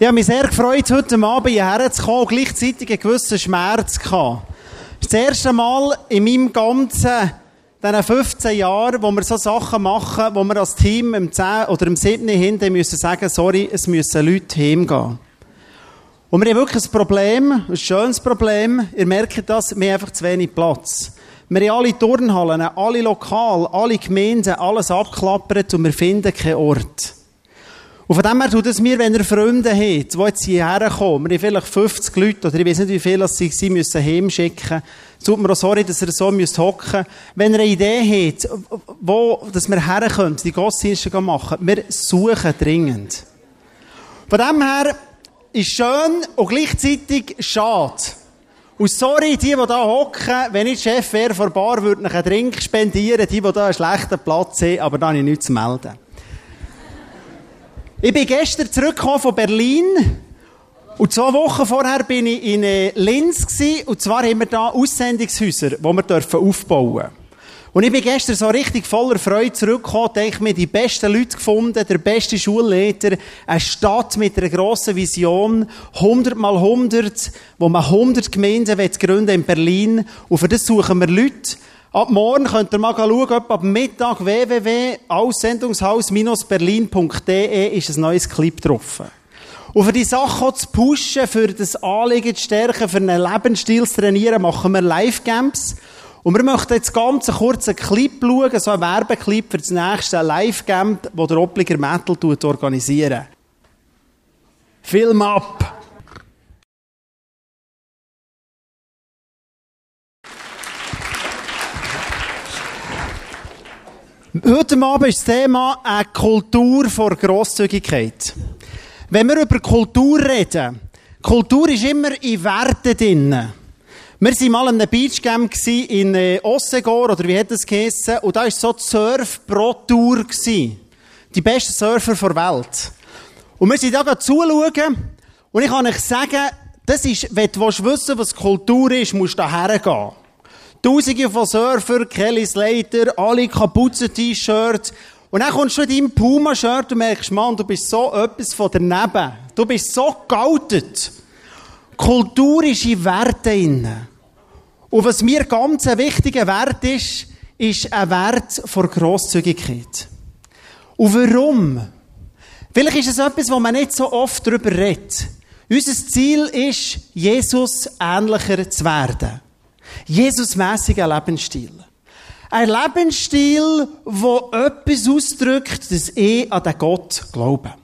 Ich habe mich sehr gefreut, heute Abend hierher zu kommen und gleichzeitig einen gewissen Schmerz. Das ist das erste Mal in meinem ganzen, diesen 15 Jahren, wo wir so Sachen machen, wo wir als Team im 10 oder im 7. hinten müssen sagen, sorry, es müssen Leute heimgehen. Und wir haben wirklich ein Problem, ein schönes Problem. Ihr merkt das, wir haben einfach zu wenig Platz. Wir haben alle Turnhallen, alle Lokale, alle Gemeinden, alles abklappert und wir finden keinen Ort. Und von dem her tut es mir, wenn ihr Freunde habt, die jetzt hierher kommen, wir haben vielleicht 50 Leute, oder ich weiß nicht, wie viele sie, sie müssen heimschicken. Es tut mir auch sorry, dass ihr so müsst hocken. Wenn ihr eine Idee habt, wo, dass wir herkommen, die Gottesdienste machen, wir suchen dringend. Von dem her ist schön und gleichzeitig schade. Und sorry, die, die da hocken, wenn ich Chef wäre vor Bar, würde ich einen Drink spendieren, die, die da einen schlechten Platz haben, aber da habe ich nichts zu melden. Ich bin gestern zurückgekommen von Berlin. Und zwei Wochen vorher bin ich in äh, Linz gewesen, und zwar haben wir da Aussendungshäuser, die wir dürfen aufbauen Und ich bin gestern so richtig voller Freude zurückgekommen, denke mir, die besten Leute gefunden, der beste Schulleiter, eine Stadt mit einer grossen Vision, 100 mal 100, wo man 100 Gemeinden gründen in Berlin. Und für das suchen wir Leute, Ab morgen könnt ihr mal schauen, ob ab Mittag www.aussendungshaus-berlin.de ist ein neues Clip drauf. Und für die Sache zu pushen, für das Anliegen zu stärken, für einen Lebensstil zu trainieren, machen wir Live-Camps. Und wir möchten jetzt ganz einen Clip schauen, so einen Werbeclip für das nächste Live-Camp, das der Obliger Metal organisieren. Film ab! Heute Abend ist das Thema eine Kultur vor Grosszügigkeit. Wenn wir über Kultur reden, Kultur ist immer in Werten drin. Wir waren mal an einem Beachcamp in Ossegor, oder wie hat das geheissen, und da war so die Surf Pro Tour. Die besten Surfer der Welt. Und wir sind da zuschauen, und ich kann euch sagen, das ist, wenn du wissen willst, was Kultur ist, musst du da hergehen. Tausende von Surfer, Kelly Slater, alle Kapuzen-T-Shirts. Und dann kommst du in deinem Puma-Shirt und merkst, Mann, du bist so etwas von daneben. Du bist so geoutet. Kultur ist in Werte inne. Und was mir ganz ein wichtiger Wert ist, ist ein Wert vor Grosszügigkeit. Und warum? Vielleicht ist es etwas, wo man nicht so oft darüber redet. Unser Ziel ist, Jesus ähnlicher zu werden. Jesusmäßiger Lebensstil. Ein Lebensstil, wo etwas ausdrückt, dass ich an den Gott glaube.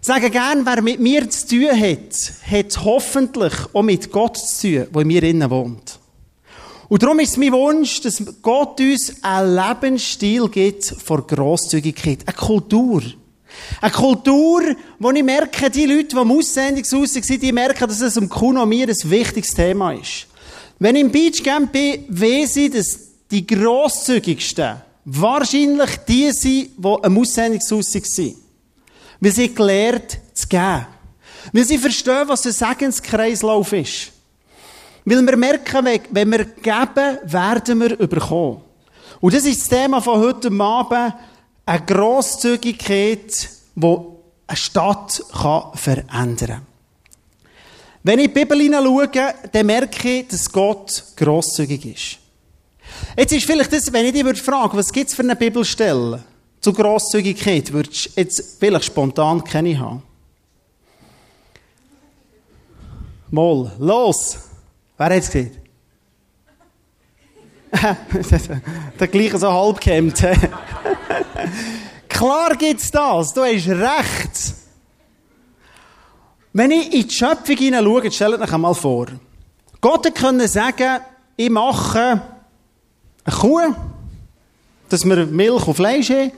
Ich sage gern, wer mit mir zu tun hat, hat hoffentlich auch mit Gott zu tun, der in mir innen wohnt. Und darum ist es mein Wunsch, dass Gott uns einen Lebensstil gibt vor Grosszügigkeit, eine Kultur. Eine Kultur, wo ich merke, die Leute, die am Aussendungshaus sind, die merken, dass es um Kuno mir ein wichtiges Thema ist. Wenn ich im Beachcamp bin, weiß ich, dass die grosszügigsten wahrscheinlich die sind, die am Aussendungshaus sind. Weil sie gelernt zu geben. Weil sie verstehen, was ein Segenskreislauf ist. Weil wir merken, wenn wir geben, werden wir überkommen. Und das ist das Thema von heute Abend. Eine Grosszügigkeit, die eine Stadt verändern kann. Wenn ich die Bibel hineinschaue, dann merke ich, dass Gott grosszügig ist. Jetzt ist vielleicht das, wenn ich dich frage, was gibt es für eine Bibelstelle zu Grosszügigkeit, würdest du jetzt vielleicht spontan keine haben. Mal, los! Wer hat es gesehen? Der gleiche so halb gehemmt. Klar gibt's das, du hast recht. Wenn ich in die Schöpfung hineinschaue, stellt euch einmal vor. Gott könnte sagen, ich mache eine Kuh, dass wir Milch und Fleisch haben.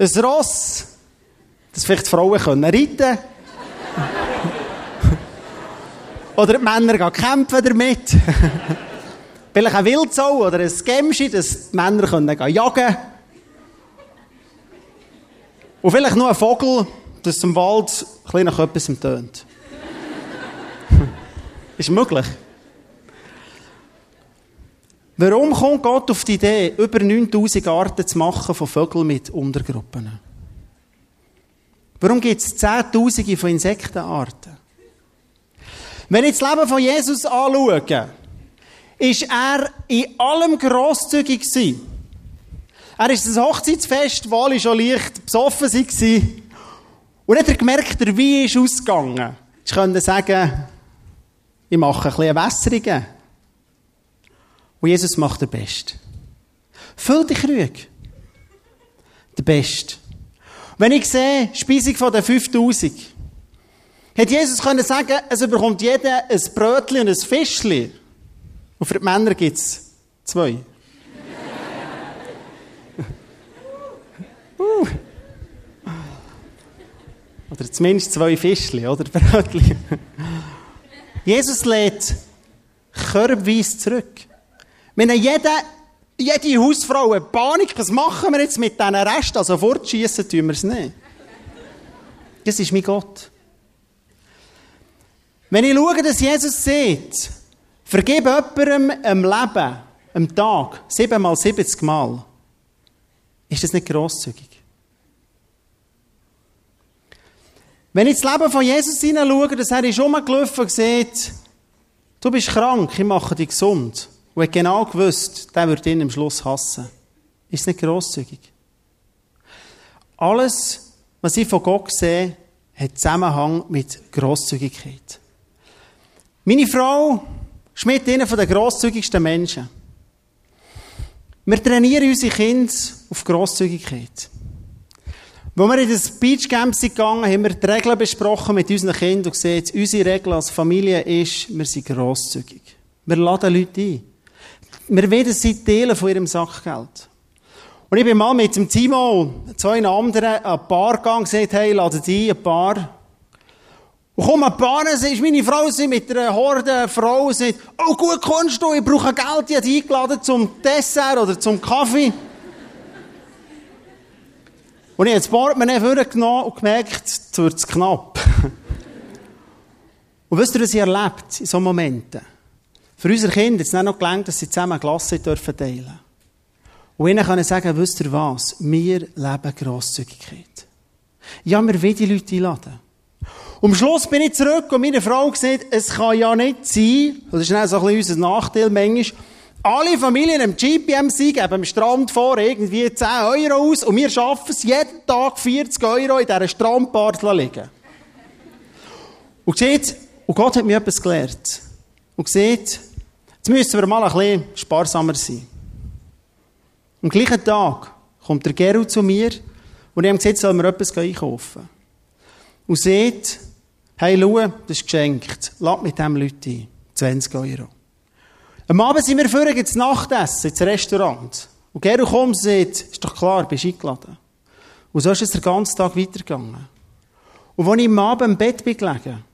Ein Ross, dass vielleicht die Frauen können reiten Oder die Männer gehen kämpfen damit. vielleicht ein Wildsau oder ein Gemschi, dass die Männer können jagen können. Und vielleicht noch ein Vogel, dass es im Wald ein nach etwas tönt. ist möglich. Warum kommt Gott auf die Idee, über 9000 Arten zu machen von Vögeln mit Untergruppen? Warum gibt es Zehntausende von Insektenarten? Wenn ich das Leben von Jesus anschaue, ist er in allem grosszügig gewesen. Er ist das Hochzeitsfest, wo alle schon leicht besoffen waren. Und dann hat er gemerkt, der Wein ist ausgegangen. Ich könnte sagen, ich mache ein bisschen Wässerungen. Und Jesus macht den Best. Füll die Krüge. Der Best. Wenn ich sehe, Speisung von den 5000, hätte Jesus können sagen, es bekommt jeder ein Brötchen und ein Fischchen. Und für die Männer gibt es zwei. Oder zumindest zwei Fischchen, oder? Brötchen. Jesus lädt körbweise zurück. Wenn jede, jede Hausfrau eine Panik, was machen wir jetzt mit diesen Resten? Also fortschießen tun wir es nicht. Das ist mein Gott. Wenn ich schaue, dass Jesus sieht, vergib jemandem am Leben, am Tag, siebenmal, siebzig Mal, ist das nicht grosszügig? Wenn ich das Leben von Jesus hineinschaue, dass er ist rumgelaufen und sieht, du bist krank, ich mache dich gesund. Und hat genau gewusst, der wird ihn am Schluss hassen. Ist nicht grosszügig. Alles, was ich von Gott sehe, hat Zusammenhang mit Grosszügigkeit. Meine Frau ist mit einer der grosszügigsten Menschen. Wir trainieren unsere Kinder auf Grosszügigkeit. Als wir in das Beachcamp sind gegangen, haben wir die Regeln besprochen mit unseren Kindern und gesehen, unsere Regel als Familie ist, wir sind grosszügig. Wir laden Leute ein. Wir wollen sie teilen von ihrem Sackgeld. Und ich bin mal mit dem Timo, zwei anderen, ein Paar gegangen gesagt, hey, laden die ein Paar. Und komm, ein Paar, ist meine Frau sie mit einer Horde Frau und sagt, oh gut, kommst du, ich brauche Geld, die hat eingeladen zum Dessert oder zum Kaffee. Und ich habe das Portemonnaie vorgenommen und gemerkt, es wird knapp. und wisst ihr, was ich erlebt in solchen Momenten? Für unsere Kinder hat es nicht noch gelangt, dass sie zusammen Klasse dürfen teilen Und ihnen können sagen, wisst ihr was? Wir leben Grosszügigkeit. Ja, wir wollen die Leute einladen. Und am Schluss bin ich zurück und meine Frau gesagt, es kann ja nicht sein, das ist dann so ein bisschen unser Nachteil manchmal, alle Familien im GPMC geben am Strand vor irgendwie 10 Euro aus und wir schaffen es jeden Tag 40 Euro in dieser Strandbar zu liegen. Und sieht, und Gott hat mir etwas gelernt. Und sieht, jetzt müssen wir mal ein bisschen sparsamer sein. Am gleichen Tag kommt der Gerald zu mir und ich habe gesagt, sollen wir etwas einkaufen. Und sieht, hey, schau, das ist geschenkt. Lass mit dem Leute ein. 20 Euro. Am Abend sind wir vorher ins Nachtessen, ins Restaurant. Und Gero kommt sagt, ist doch klar, bist eingeladen. Und so ist es den ganzen Tag weitergegangen. Und als ich am Abend im Bett bin gelegen,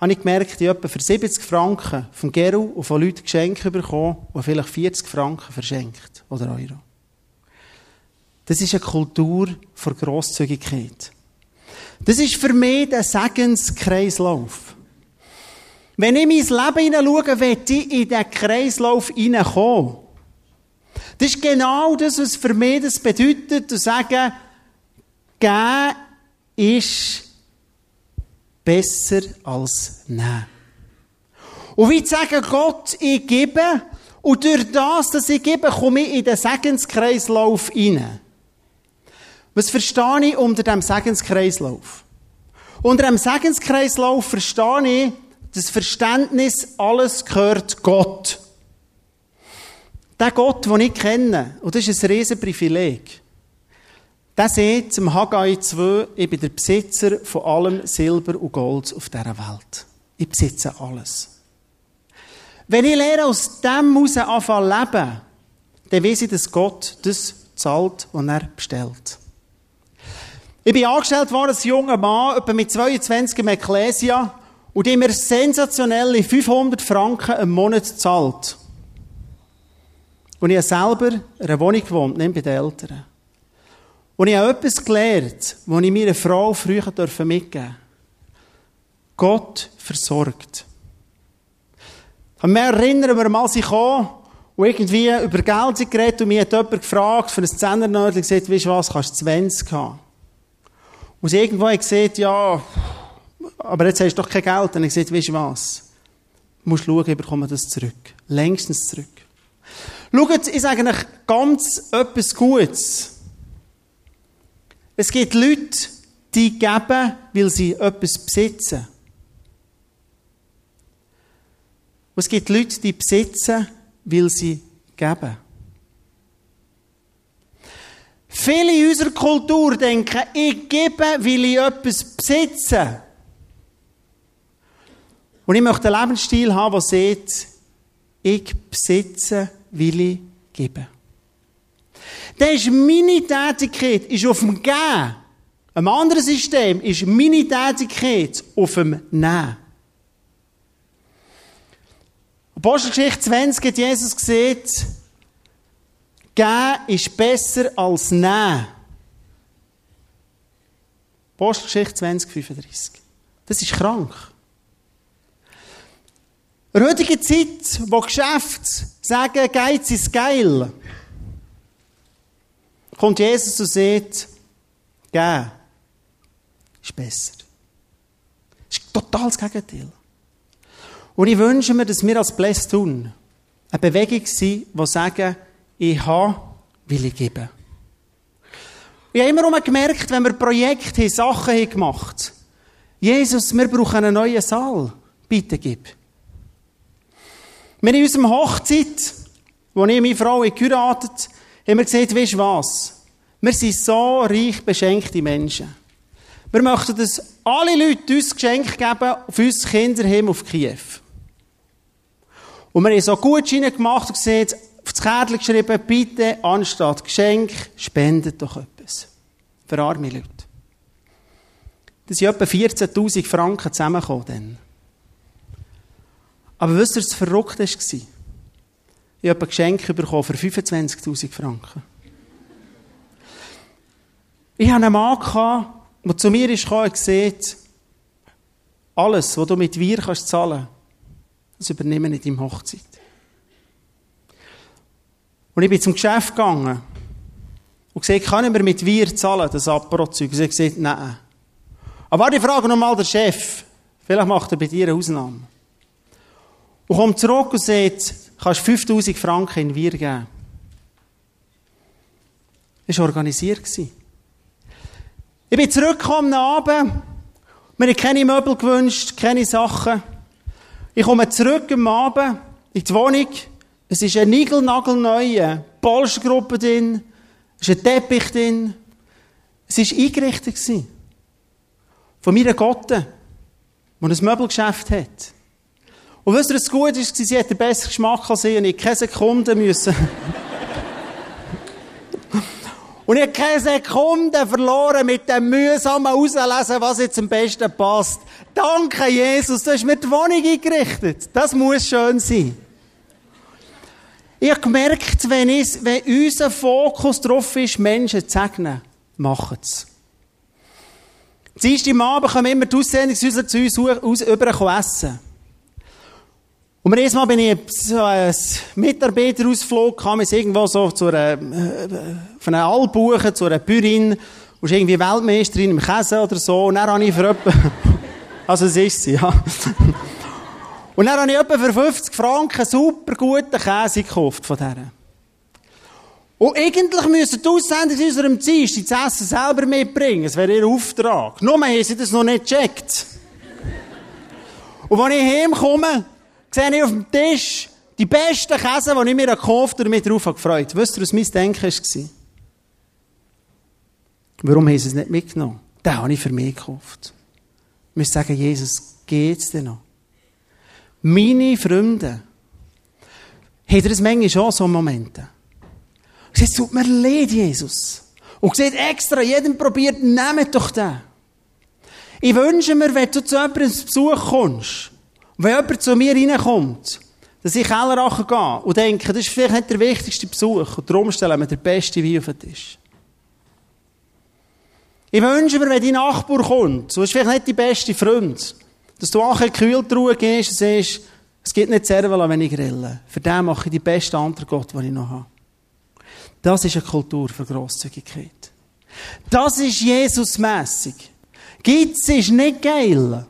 habe ich gemerkt, ich habe für 70 Franken vom Gero und von Leuten Geschenke bekommen und vielleicht 40 Franken verschenkt. Oder Euro. Das ist eine Kultur von Grosszügigkeit. Das ist für mich der Segenskreislauf. Wenn ich mein Leben hineinschaue, will ich in diesen Kreislauf hineinkommen. Das ist genau das, was für mich das bedeutet, zu sagen, geben ist besser als nehmen. Und wie zu sagen, Gott, ich gebe, und durch das, dass ich gebe, komme ich in den Segenskreislauf hinein. Was verstehe ich unter dem Segenskreislauf? Unter dem Segenskreislauf verstehe ich, das Verständnis, alles gehört Gott. Der Gott, den ich kenne, und das ist ein Riesenprivileg, der sagt zum Haggai 2, ich bin der Besitzer von allem Silber und Gold auf dieser Welt. Ich besitze alles. Wenn ich lehre, aus dem heraus anfangen leben, dann weiß ich, dass Gott das zahlt, was er bestellt. Ich bin angestellt worden als junger Mann, etwa mit 22 im Ecclesia, und die mir sensationelle 500 Franken im Monat zahlt. Und ich habe selber in einer Wohnung gewohnt, nicht bei den Eltern. Und ich habe etwas gelernt, das ich meiner Frau früher mitgeben durfte. Gott versorgt. Ich mich erinnern, wir mal sie kam und irgendwie über Geld geredet und mir hat jemand gefragt, für ein Zehnernördchen gesagt, weißt du was, kannst du 20 haben. Und sie irgendwo hat gesagt, ja, aber jetzt hast du doch kein Geld. Und ich gesagt, weißt du was? Du musst schauen, ich bekomme das zurück. Längstens zurück. Schaut, ich sage euch ganz etwas Gutes. Es gibt Leute, die geben, weil sie etwas besitzen. Und es gibt Leute, die besitzen, weil sie geben. Viele in unserer Kultur denken, ich gebe, weil ich etwas besitze. Und ich möchte einen Lebensstil haben, der sagt, ich besitze, will ich geben. Dann ist meine Tätigkeit ist auf dem Gehen. Ein anderes System ist meine Tätigkeit auf dem Nehmen. Apostelgeschichte 20 hat Jesus gesagt, Gehen ist besser als Nehmen. Apostelgeschichte 20, 35. Das ist krank. Heutiger Zeit, wo Geschäfte sagen, Geiz ist geil, kommt Jesus und sagt, geben ist besser. Das ist total das Gegenteil. Und ich wünsche mir, dass wir als Bless tun, eine Bewegung sind, die sagen, ich habe, will ich geben. Ich habe immer gemerkt, wenn wir Projekte haben, Sachen haben Jesus, wir brauchen einen neuen Saal. Bitte gib. Wir in unserer Hochzeit, wo ich meine Frau geheiratet haben wir gesagt, weißt du was? Wir sind so reich beschenkte Menschen. Wir möchten, dass alle Leute uns Geschenke geben für unsere Kinder auf Kiew. Und wir haben so Gutscheine gemacht und gesagt, auf das Kärtchen geschrieben, bitte anstatt Geschenk, spendet doch etwas. Für arme Leute. Das sind etwa 14.000 Franken zusammengekommen dann. Aber wisst ihr, was verrückt war? Ich habe ein Geschenk bekommen für 25.000 Franken. Ich hatte einen Mann, der zu mir kam und gesagt alles, was du mit Wir kannst zahlen, das übernehme ich in deinem Hochzeit. Und ich bin zum Geschäft gegangen und gesagt, kann ich mit Wir zahlen, das Apero-Zeug? Und sie hat nein. Aber ich frage nochmal den Chef. Vielleicht macht er bei dir eine Ausnahme. Und kommt zurück und sagt, kannst 5000 Franken in Wir geben. Das war organisiert. Ich bin zurückgekommen am Abend. Mir haben keine Möbel gewünscht, keine Sachen. Ich komme zurück am Abend in die Wohnung. Es ist eine niegelnagelneue Polstergruppe drin. Es ist ein Teppich drin. Es war eingerichtet. Von meiner Gotte, die ein Möbelgeschäft hat. Und wisst ihr, was gut ist? Sie hat den besseren Geschmack als ich und ich keine Sekunde müssen. und ich habe keine Sekunde verloren mit dem mühsamen Auslesen, was jetzt am besten passt. Danke, Jesus, du hast mir die Wohnung eingerichtet. Das muss schön sein. Ich habe gemerkt, wenn, ich, wenn unser Fokus darauf ist, Menschen zu segnen, machen es. Dienstag Abend kommen immer die Aussendungshäuser zu uns über essen. Und erstes Mal bin ich so ein Mitarbeiterausflug, kam es irgendwo so zu einer, äh, von einer Allbuche zu einer Bäuerin, und ist irgendwie Weltmeisterin im Käse oder so, und dann habe ich für etwa, also es ist sie, ja. Und dann habe ich etwa für 50 Franken super guten Käse gekauft von denen. Und eigentlich müssen die Aussender in unserem Dienst das Essen selber mitbringen. Das wäre ihr Auftrag. Nur haben sie das noch nicht gecheckt. Und wenn ich heimkomme, sehe ich auf dem Tisch die besten Käse, die ich mir gekauft habe und mich darauf gefreut. Wisst ihr, was mein Denken war? Warum haben sie es nicht mitgenommen? Den habe ich für mich gekauft. Ich muss sagen, Jesus, geht's dir noch? Meine Freunde, hat er es manchmal schon so Momente? Sagt, es tut mir leid, Jesus. Und sieht extra, jedem probiert, nehmt doch den. Ich wünsche mir, wenn du zu jemandem Besuch kommst, wenn jemand zu mir reinkommt, dass ich Kellerrachen gehe und denke, das ist vielleicht nicht der wichtigste Besuch und darum stellen wir den besten Wein auf den Tisch. Ich wünsche mir, wenn dein Nachbar kommt, so ist vielleicht nicht die beste Freund, dass du auch eine Kühltruhe gehst und siehst, es gibt nicht Servola, wenn ich grille. Für den mache ich die beste Antwort, die ich noch habe. Das ist eine Kultur für Grosszügigkeit. Das ist Jesus-mässig. Geiz ist nicht geil.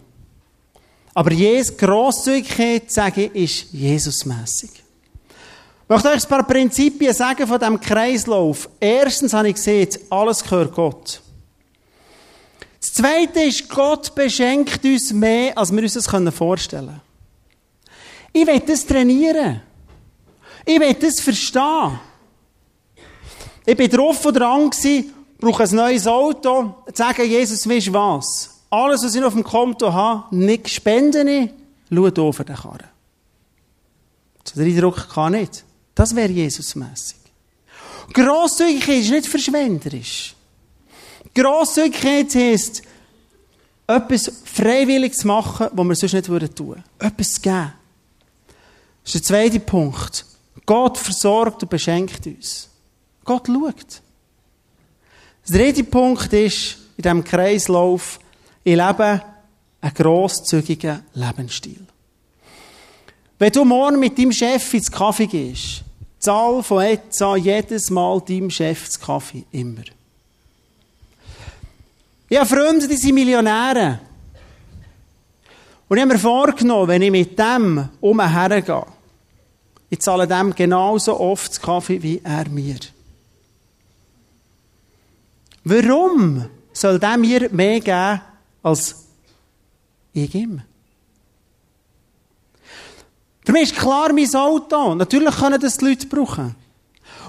Aber Jesus Grosszügigkeit, sage ich, ist Jesusmässig. Ich möchte euch ein paar Prinzipien sagen von diesem Kreislauf. Erstens habe ich gesehen, alles gehört Gott. Das Zweite ist, Gott beschenkt uns mehr, als wir uns das vorstellen können. Ich will das trainieren. Ich will das verstehen. Ich bin drauf und dran gewesen, brauche ein neues Auto, zu sagen, Jesus, weißt was? Alles, was ich auf dem Konto habe, nicht spende schau für den Karren. So den Eindruck kann nicht. Das wäre Jesusmässig. Grosszügigkeit ist nicht verschwenderisch. Grosszügigkeit heisst, etwas freiwillig zu machen, was wir sonst nicht tun würden. Etwas zu geben. Das ist der zweite Punkt. Gott versorgt und beschenkt uns. Gott schaut. Der dritte Punkt ist, in diesem Kreislauf, ich lebe einen grosszügigen Lebensstil. Wenn du morgen mit deinem Chef ins Kaffee gehst, zahl von etwa jedes Mal deinem Chef das Kaffee. Immer. Ich habe Freunde, die sind Millionäre. Und ich habe mir vorgenommen, wenn ich mit dem umhergehe, ich zahle dem genauso oft das Kaffee wie er mir. Warum soll der mir mehr geben als ich ihm? Für mich ist klar mein Auto. Natürlich können das die Leute brauchen.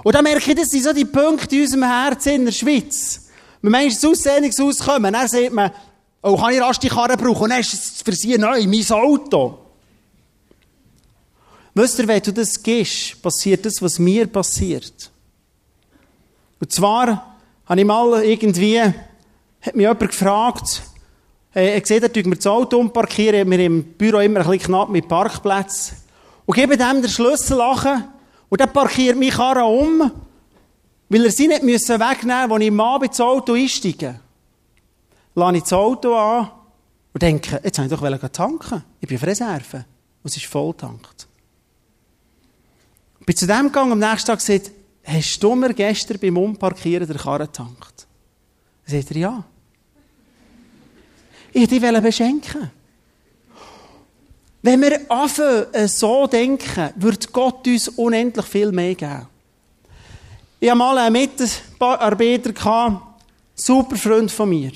Und dann merke ich, das sind so die Punkte in unserem Herzen in der Schweiz. Wenn Menschen aus Aussendungshaus kommen, dann sagt man, oh, kann ich rasch die Karre brauchen? Und dann ist es für sie neu, mein Auto. Wisst ihr, wenn du das gehst, passiert das, was mir passiert. Und zwar habe ich mal irgendwie, hat mich jemand gefragt, äh, sieht, er tut mir das Auto umparkieren, wir im Büro immer ein bisschen knapp mit Parkplätzen. Und gebe dem den Schlüssel lachen, und dann parkiert mich Karre um, weil er sie nicht müssen wegnehmen musste, als ich im Abend ins Auto einsteige. Lade ich das Auto an und denke, jetzt wollte ich doch tanken. Ich bin auf Reserve. Und es ist voll tankt. Bin zu dem gegangen, am nächsten Tag gesagt, hast du mir gestern beim Umparkieren der Karre getankt? Dann sagt er, ja. Ich wollte dich beschenken. Wenn wir anfangen, äh, so denken, wird Gott uns unendlich viel mehr geben. Ich hatte mal einen Mitarbeiter, super Freund von mir.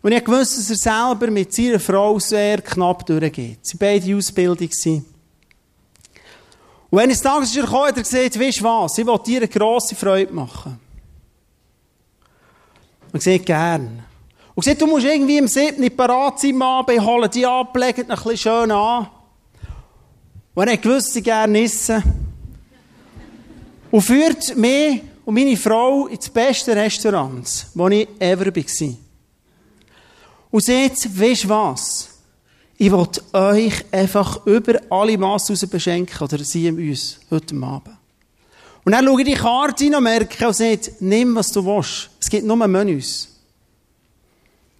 Und ich wusste, dass er selber mit seiner Frau sehr knapp durchgeht. Sie beide in Ausbildung. Und wenn es Tages ist er gekommen, hat er gesagt, weißt du was, ich will dir eine grosse Freude machen. Und gesagt, gern. Und gesagt, du musst irgendwie im 7. parat sein, Mann, holen die ab, legen ein bisschen schön an. Und er gewusst, sie gerne essen. Und führt mich und meine Frau ins beste Restaurant, wo ich ever war. Und weißt du was? Ich will euch einfach über alle Massen raus beschenken, oder sie uns, heute Abend. Und dann schaue ich die Karte rein und merke und sage, nimm, was du willst. Es gibt nur Menüs.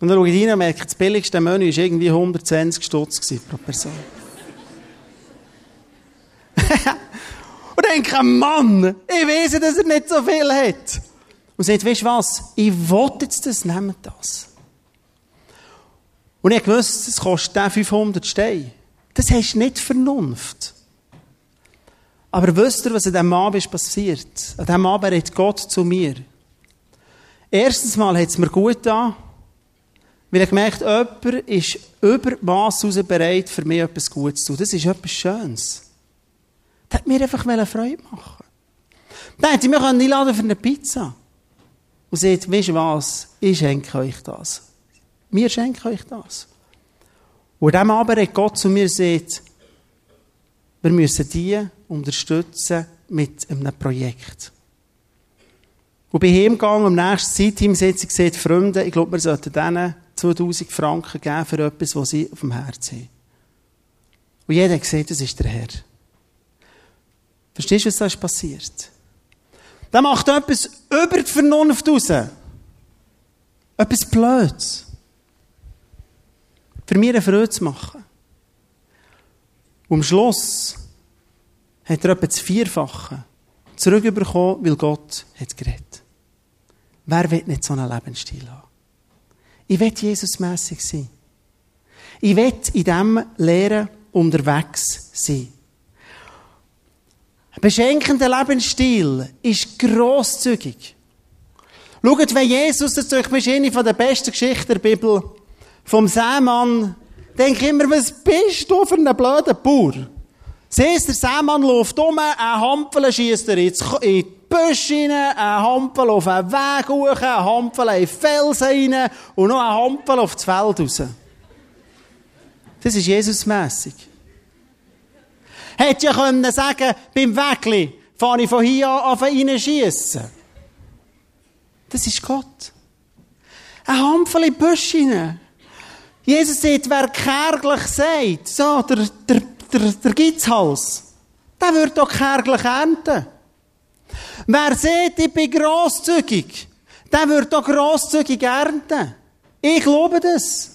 Und dann schaue ich rein und merke, das billigste Menü war irgendwie 120 Stutz pro Person. und denke, Mann, ich weiß, dass er nicht so viel hat. Und sagt, weißt du was? Ich will jetzt das, nehmt das. Und ich wusste, es kostet 500 Steine. Das hast nicht Vernunft. Aber wisst ihr, was an diesem Abend passiert? An diesem Abend redet Gott zu mir. Erstens mal hat es mir gut getan, weil ich gemerkt jemand ist über Mass raus bereit, für mich etwas Gutes zu tun. Das ist etwas Schönes. Das hat mir einfach Freude machen Dann hätte ich mich einladen für eine Pizza. Und sagt, weißt du was? Ich schenke euch das. Wir schenken euch das. Und dem aber hat Gott zu mir gesagt, wir müssen die unterstützen mit einem Projekt. Und bei ihm gegangen, am nächsten Zeitteam sitzt, gesagt, Freunde, ich glaube, wir sollten denen 2000 Franken geben für etwas, was sie auf dem Herzen haben. Und jeder gesehen, das ist der Herr. Verstehst du, was da ist passiert? Der macht etwas über die Vernunft raus. Etwas Blödes für mich eine Freude zu machen. Und am Schluss hat er etwa das Vierfache zurückbekommen, weil Gott hat geredet. Wer will nicht so einen Lebensstil haben? Ich will Jesusmässig sein. Ich will in diesem Lehren unterwegs sein. Ein beschenkender Lebensstil ist grosszügig. Schaut, wenn Jesus, das ist eine der besten Geschichten der Bibel, vom Sämann, denke immer, was bist du für einen blöden Bauer? Siehst, der Sämann läuft um, ein Hampel schießt er in Büsche rein, ein Hampel auf einen Weg hoch, ein Hampel in Felsen rein und noch ein Hampel auf das Feld raus. Das ist Jesusmässig. Hätte ja können sagen, beim Wegli fahre ich von hier an auf ihn schiessen. Das ist Gott. Ein Hampel in die Büsche rein. Jesus sagt, wer kärglich sagt, so, der, der, der, der Gitzhals, der wird doch kärglich ernten. Wer sieht, ich bin grosszügig, der wird doch grosszügig ernten. Ich glaube das.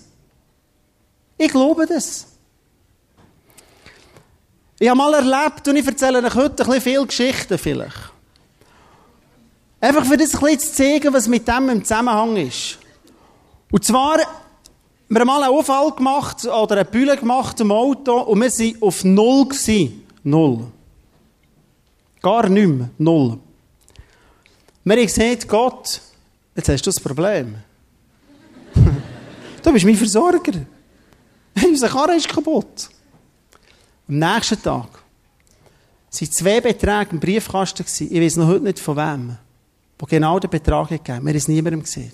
Ich glaube das. Ich habe mal erlebt, und ich erzähle euch heute ein bisschen viele Geschichten vielleicht. Einfach für das ein bisschen zu zeigen, was mit dem im Zusammenhang ist. Und zwar, wir haben mal einen Unfall gemacht, oder eine Bühne gemacht im Auto, und wir waren auf Null gewesen. Null. Gar nicht. Null. Wir haben gesagt, Gott, jetzt hast du das Problem. du bist mein Versorger. Unser Karre ist kaputt. Am nächsten Tag waren zwei Beträge im Briefkasten. Ich weiß noch heute nicht von wem. Wo genau der Betrag gegeben Wir haben es niemandem gesehen.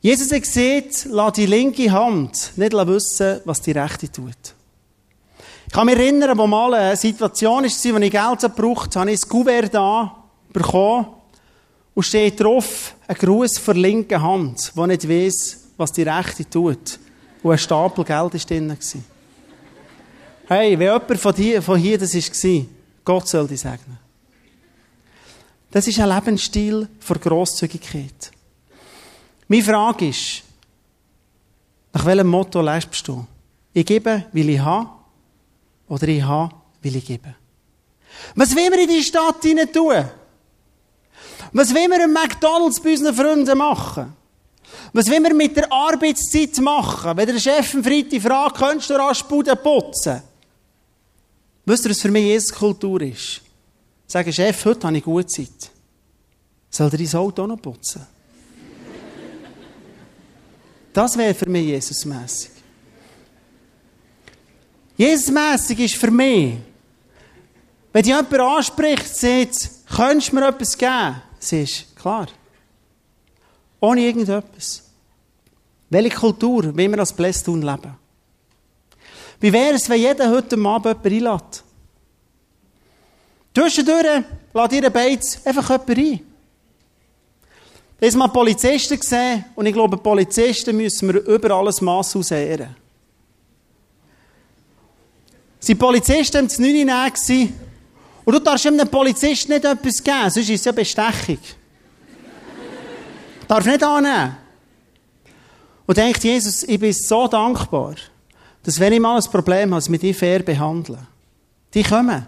Jesus hat gesagt, lass die linke Hand nicht wissen, was die rechte tut. Ich kann mich erinnern, wo mal eine Situation war, wo ich Geld gebraucht habe, habe ich ein Kuvert da bekommen und steht drauf ein Gruß für linke Hand, der nicht weiss, was die rechte tut. Und ein Stapel Geld war drin. Hey, wenn jemand von hier, von hier das war, Gott soll dich segnen. Das ist ein Lebensstil für Grosszügigkeit. Meine Frage ist, nach welchem Motto lebst du? Ich gebe, will ich haben, oder ich habe, will ich geben? Was will wir in die Stadt hinein tun? Was will wir im McDonalds bei unseren Freunden machen? Was will wir mit der Arbeitszeit machen? Wenn der Chef am Freitag fragt, könntest du rasch Bude putzen? Wisst ihr, was für mich Jesus-Kultur ist? Sagen, Chef, heute habe ich gute Zeit. Soll er dein Auto auch noch putzen? Das wäre für mich Jesusmässig. Jesusmässig ist für mich, wenn dich jemand anspricht, sagt, könntest du mir etwas geben? Sie ist klar. Ohne irgendetwas. Welche Kultur will wir als Blästun leben? Wie wäre es, wenn jeder heute Abend jemanden einlädt? Zwischendurch lädt ihr Beiz einfach jemanden ein. Habe mal Polizisten gesehen und ich glaube, Polizisten müssen wir über alles Mass ausehren. Die Polizisten es 9 Uhr und du darfst einem Polizisten nicht etwas geben, sonst ist es ja Bestechung. Darf nicht annehmen. Und denkt Jesus, ich bin so dankbar, dass wenn ich mal ein Problem habe, mit dir fair behandeln. Die kommen.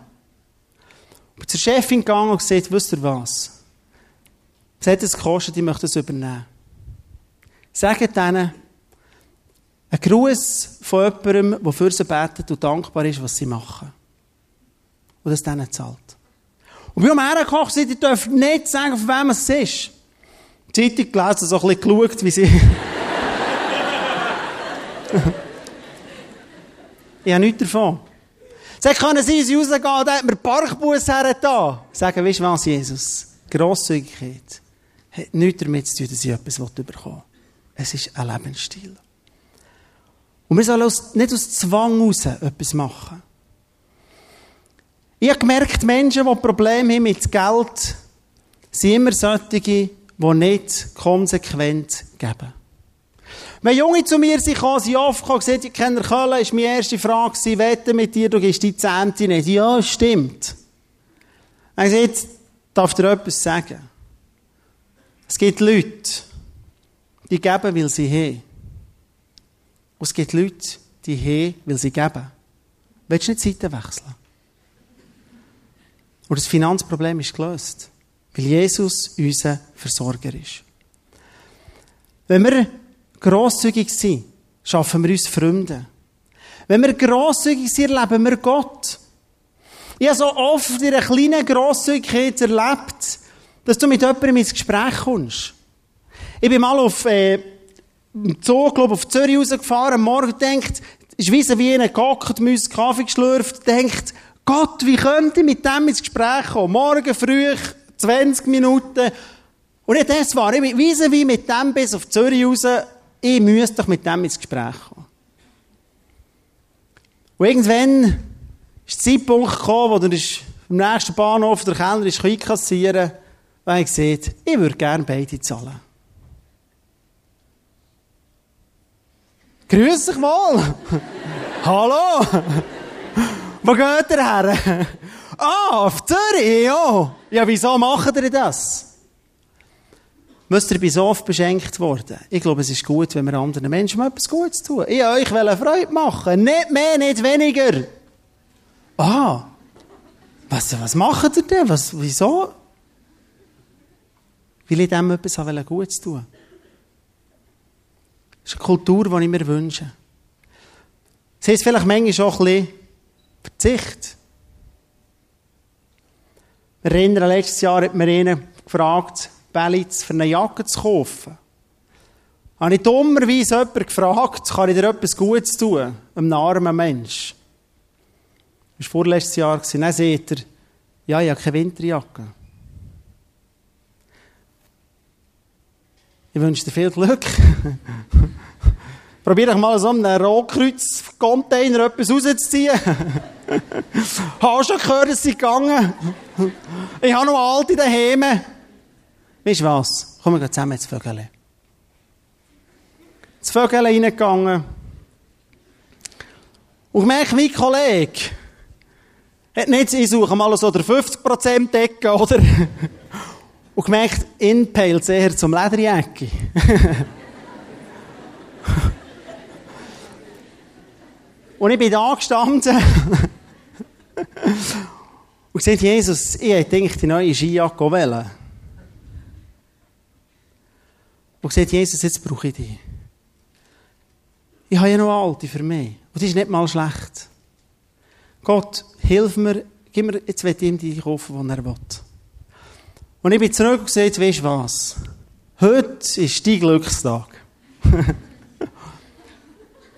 Und zur Chefin gegangen und gesagt, wisst ihr was? Es hat es gekostet, ich möchte es übernehmen. Sagt ihnen, ein Gruß von jemandem, der für sie betet und dankbar ist, was sie machen. Und das denen zahlt. Und wie am hergekocht sind, die dürfen nicht sagen, von wem es ist. Die Zeitung gelesen, so ein bisschen geschaut, wie sie... ich habe nichts davon. Sie können sie sie rausgehen, da hat mir Parkbus hergetan. Sagen, weißt du was, Jesus? Grosszügigkeit hat nichts damit zu tun, dass ich etwas bekommen will. Es ist ein Lebensstil. Und wir sollen nicht aus Zwang heraus etwas machen. Ich habe gemerkt, Menschen, die Probleme haben mit Geld, sind immer solche, die nicht konsequent geben. Wenn Junge zu mir sind, sie oft gekommen, gesagt, ich kenne Köln, ist meine erste Frage, sie wetten mit dir, du gibst die Zehnte nicht. Ja, stimmt. Er sagt, darf dir etwas sagen? Es gibt Leute, die geben, weil sie haben. Und es gibt Leute, die haben, weil sie geben. Willst du nicht Seiten wechseln? Und das Finanzproblem ist gelöst. Weil Jesus unser Versorger ist. Wenn wir grosszügig sind, schaffen wir uns Freunde. Wenn wir grosszügig sind, erleben wir Gott. Ich habe so oft in einer kleinen Grosszügigkeit erlebt, dass du mit jemandem ins Gespräch kommst. Ich bin mal auf, äh, im Zug, glaube auf Zürich rausgefahren, am Morgen denkt, ist wie wie einer gehockt, Müsse, Kaffee geschlürft, denkt, Gott, wie könnte ich mit dem ins Gespräch kommen? Morgen früh, 20 Minuten. Und nicht das war, ich wie wie mit dem bis auf Zürich raus, ich müsste doch mit dem ins Gespräch kommen. Und irgendwann ist der Zeitpunkt gekommen, wo er am nächsten Bahnhof der Kellner einkassieren weil ich gesagt ich würde gerne beide zahlen. Grüß dich mal! Hallo! Wo geht ihr her? ah, auf Zürich, ja! Ja, wieso macht ihr das? Müsst ihr bei so oft beschenkt worden? Ich glaube, es ist gut, wenn wir anderen Menschen etwas Gutes tun. Ich euch will Freude machen. Nicht mehr, nicht weniger. Ah, was, was macht ihr denn? Was, wieso? Will ich dem etwas Gutes tun? Das ist eine Kultur, die ich mir wünsche. Es heißt vielleicht manchmal auch ein bisschen Verzicht. Wir erinnern, letztes Jahr hat mir einen gefragt, Bellitz für eine Jacke zu kaufen. Habe ich dummerweise jemanden gefragt, kann ich dir etwas Gutes tun? Einem armen Mensch. Das war vorletztes Jahr. Dann sagt er, ja, ich habe keine Winterjacke. Ich wünsche dir viel Glück. Probier doch mal so einen Rohkreuz-Container etwas rauszuziehen. Hast du schon gehört, dass sie gegangen? Ich habe noch alte daheim. Weißt du was? Kommen wir zusammen ins Vögel. Ins Vögel reingegangen. Und ich merke, mein Kollege hat nicht, ich suche mal so der 50% Decke, oder? Und gemerkt, in peilt eher zum Lederjäcki. Und ich bin da gestanden und gesagt, Jesus, ich hätte gedacht, die neue Skijacke wählen. Und gesagt, Jesus, jetzt brauche ich dich. Ich habe ja noch alte für mich. Und das ist nicht mal schlecht. Gott, hilf mir, gib mir, jetzt will ich ihm die kaufen, die er will. Und ich bin zurück und gesagt, weißt du was? Heute ist dein Glückstag.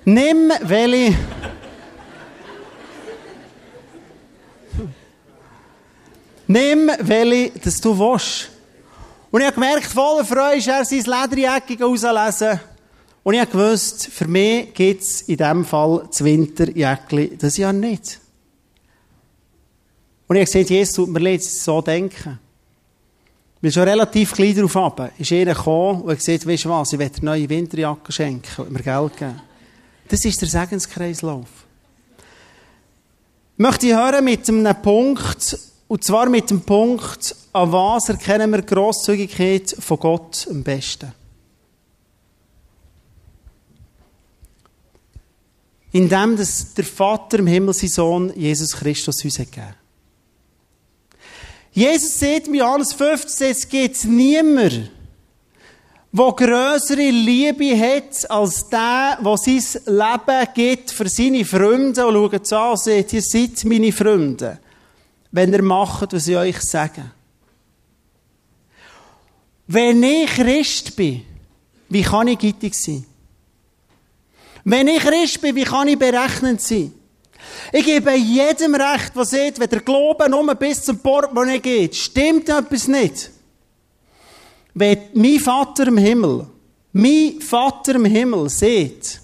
Nimm welche... Nimm welche, dass du willst. Und ich habe gemerkt, voller Freude ist er sein Lederjäckchen rauslesen. Und ich habe gewusst, für mich gibt es in diesem Fall das Winterjäckchen das Jahr nicht. Und ich habe gesagt, Jesus, tut mir leid, so denken. Bin schon relativ klein darauf ab. Ist einer gekommen und hat gesagt, weißt du was, ich eine neue Winterjacke schenken und mir Geld geben. Das ist der Segenskreislauf. Möchte ich hören mit einem Punkt, und zwar mit dem Punkt, an was erkennen wir Grosszügigkeit von Gott am besten? Indem dass der Vater im Himmel sein Sohn Jesus Christus uns hat gegeben. Jesus sagt in Johannes 15, es gibt niemand, der grössere Liebe hat als der, der sein Leben gibt für seine Freunde und schaut es an und sagt, ihr seid meine Freunde wenn ihr macht, was ich euch sage. Wenn ich Christ bin, wie kann ich gittig sein? Wenn ich Christ bin, wie kann ich berechnend sein? Ich gebe jedem Recht, was sieht, wenn der Glaube nur bis zum Portemonnaie geht, stimmt etwas nicht. Wenn mein Vater im Himmel, mein Vater im Himmel sieht,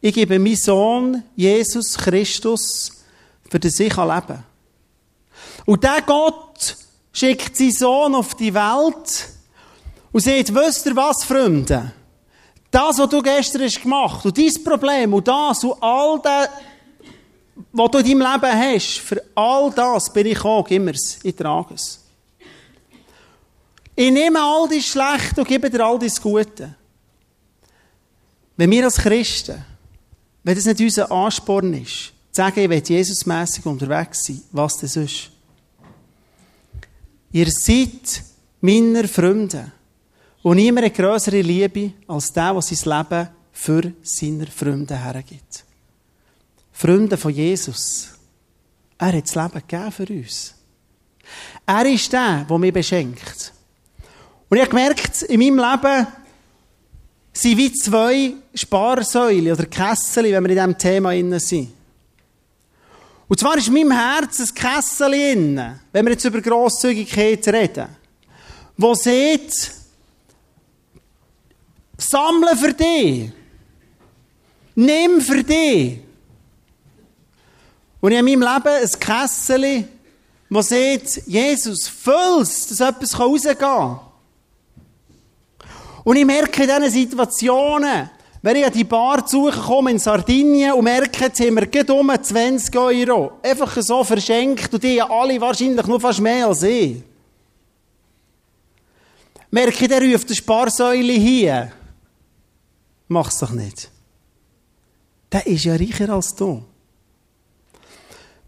ich gebe meinen Sohn Jesus Christus, für das ich leben kann. Und der Gott schickt seinen Sohn auf die Welt und sagt, wisst ihr was, Freunde? Das, was du gestern hast gemacht und dein Problem und das und all das, was du in deinem Leben hast, für all das bin ich auch, gib mir's, ich trage es. Ich nehme all das Schlechte und gebe dir all das Gute. Wenn wir als Christen, wenn das nicht unser Ansporn ist, zu sagen, ich will Jesusmässig unterwegs sein, was das ist. Ihr seid meine Freunde. Und niemand hat grössere Liebe als der, der sein Leben für seine Freunde hergibt. Freunde von Jesus. Er hat das Leben gegeben für uns. Er ist der, der mich beschenkt. Und ich habe gemerkt, in meinem Leben sind wie zwei Sparsäule oder Kessel, wenn wir in diesem Thema sind. Und zwar ist in meinem Herz ein Kessel innen, wenn wir jetzt über Grosszügigkeit reden, wo sieht, sammle für dich. Nimm für dich. Und ich habe in meinem Leben ein Kessel, wo sieht, Jesus, füll's, dass etwas rausgehen kann. Und ich merke in diesen Situationen, wenn ich an die Bar zu in Sardinien und merke, jetzt haben wir gerade um 20 Euro einfach so verschenkt und die haben alle wahrscheinlich nur fast mehr als ich. Merke der ruft eine Sparsäule hier. Mach's doch nicht. Der ist ja reicher als du.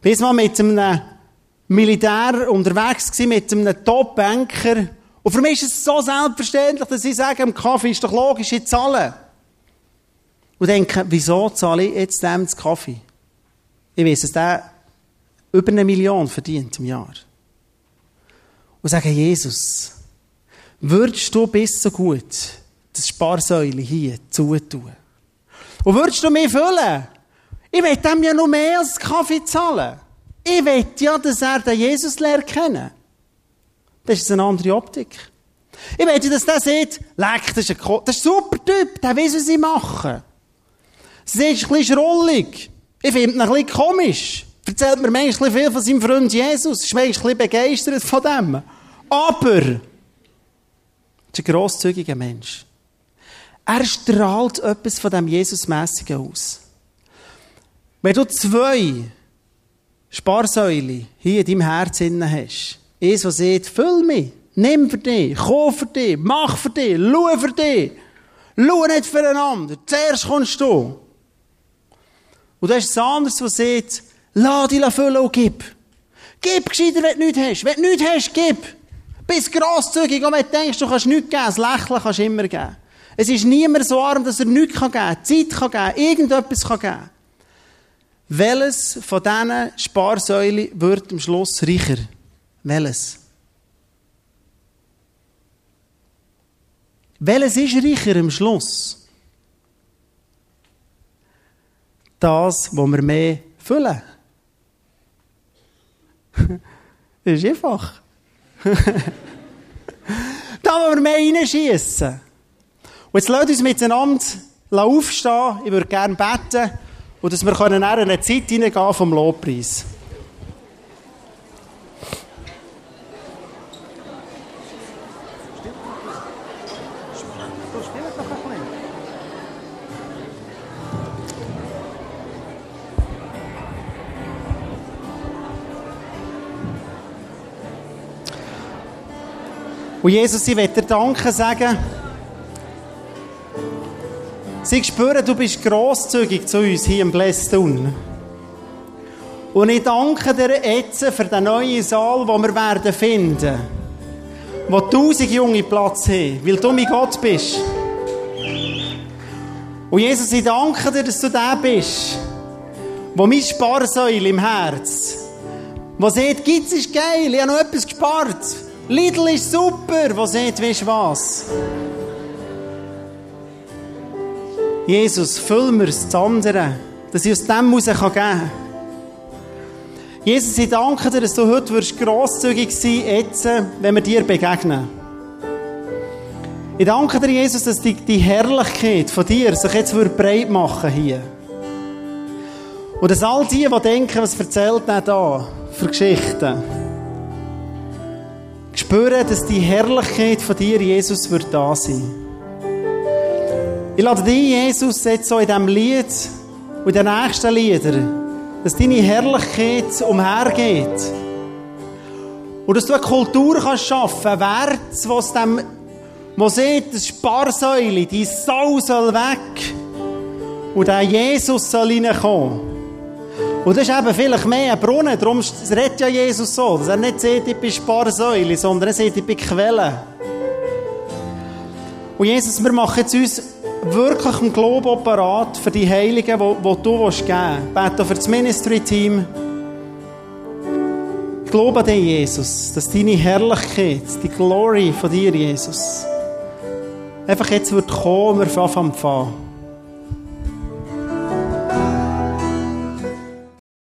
Bis mal mit einem Militär unterwegs gewesen, mit einem Top-Banker. Und für mich ist es so selbstverständlich, dass ich sage, im Kaffee ist doch logisch, ich zahle. Und denke, wieso zahle ich jetzt dem den Kaffee? Ich weiß, dass der über eine Million verdient im Jahr. Und sage, Jesus, würdest du bis so gut das Sparsäule hier zutun? Und würdest du mich füllen? Ich will dem ja noch mehr als Kaffee zahlen. Ich will ja, dass er den Jesus lernt kennen. Das ist eine andere Optik. Ich will ja, dass der sieht, leck, das ist ein, Ko das ist ein super Typ, der weiß, was ich mache. Sie ist ein bisschen schrullig. Ich finde ihn ein bisschen komisch. Erzählt mir manchmal viel von seinem Freund Jesus. Ist manchmal ein bisschen begeistert von dem. Aber, er ist ein grosszügiger Mensch. Er strahlt etwas von dem Jesusmässigen aus. Wenn du zwei Sparsäule hier in deinem Herzen hast, eins, das sagt, füll mich, nimm für dich, kauf für dich, mach für dich, schau für dich, schau nicht füreinander, zuerst kommst du. Und du hast ein anderes, das sagt, lass dich füllen und gib. Gib gescheiter, wenn du nichts hast. Wenn du nichts hast, gib. Bist grosszügig, und wenn du denkst, du kannst nichts geben, das Lächeln kannst du immer geben. Es ist niemand so arm, dass er nichts geben kann, Zeit kann geben, irgendetwas kann. Welches von diesen Sparsäulen wird am Schluss reicher? Welches? Welches ist reicher am Schluss? Das, wo wir mehr füllen. das ist einfach. da, wo wir mehr reinschiessen. Und jetzt lasst uns miteinander aufstehen. Ich würde gerne beten. Und dass wir in eine Zeit hineingehen vom Lobpreis. Und Jesus, ich möchte dir Danke sagen. Sie spüren, du bist grosszügig zu uns hier im Blästun. Und ich danke dir jetzt für den neuen Saal, den wir werden finden. Wo tausend junge Platz haben, weil du mein Gott bist. Und Jesus, ich danke dir, dass du der bist, wo mein Sparsäule im Herz, wo sagt, gibt's ist geil, ich habe noch etwas gespart. Lidl ist super, wo sagt, weißt du was? Jesus, füll mir das andere, dass ich aus dem raus geben kann. Jesus, ich danke dir, dass du heute wirst grosszügig sein jetzt, wenn wir dir begegnen. Ich danke dir, Jesus, dass die, die Herrlichkeit von dir sich jetzt breit machen hier. Und dass all die, die denken, was erzählt er da für Geschichten, spüren, dass die Herrlichkeit von dir, Jesus, wird da sein. Ich lade dich, Jesus, jetzt so in diesem Lied und in den nächsten Liedern, dass deine Herrlichkeit umhergeht. Und dass du eine Kultur kannst schaffen kannst, Wert, wo es dem, wo sieht, das Sparsäule, die Sau soll weg und der Jesus soll reinkommen. Und das ist eben vielleicht mehr ein Brunnen, darum redet ja Jesus so, dass er nicht sieht, ich bin Sparsäule, sondern er sieht, ich bin Quelle. Und Jesus, wir machen jetzt uns wirklich Glauben parat für die Heiligen, die, du geben willst. Bete für das Ministry-Team. Ich glaube an dich, Jesus, dass deine Herrlichkeit, die Glory von dir, Jesus, einfach jetzt wird kommen, wir fangen an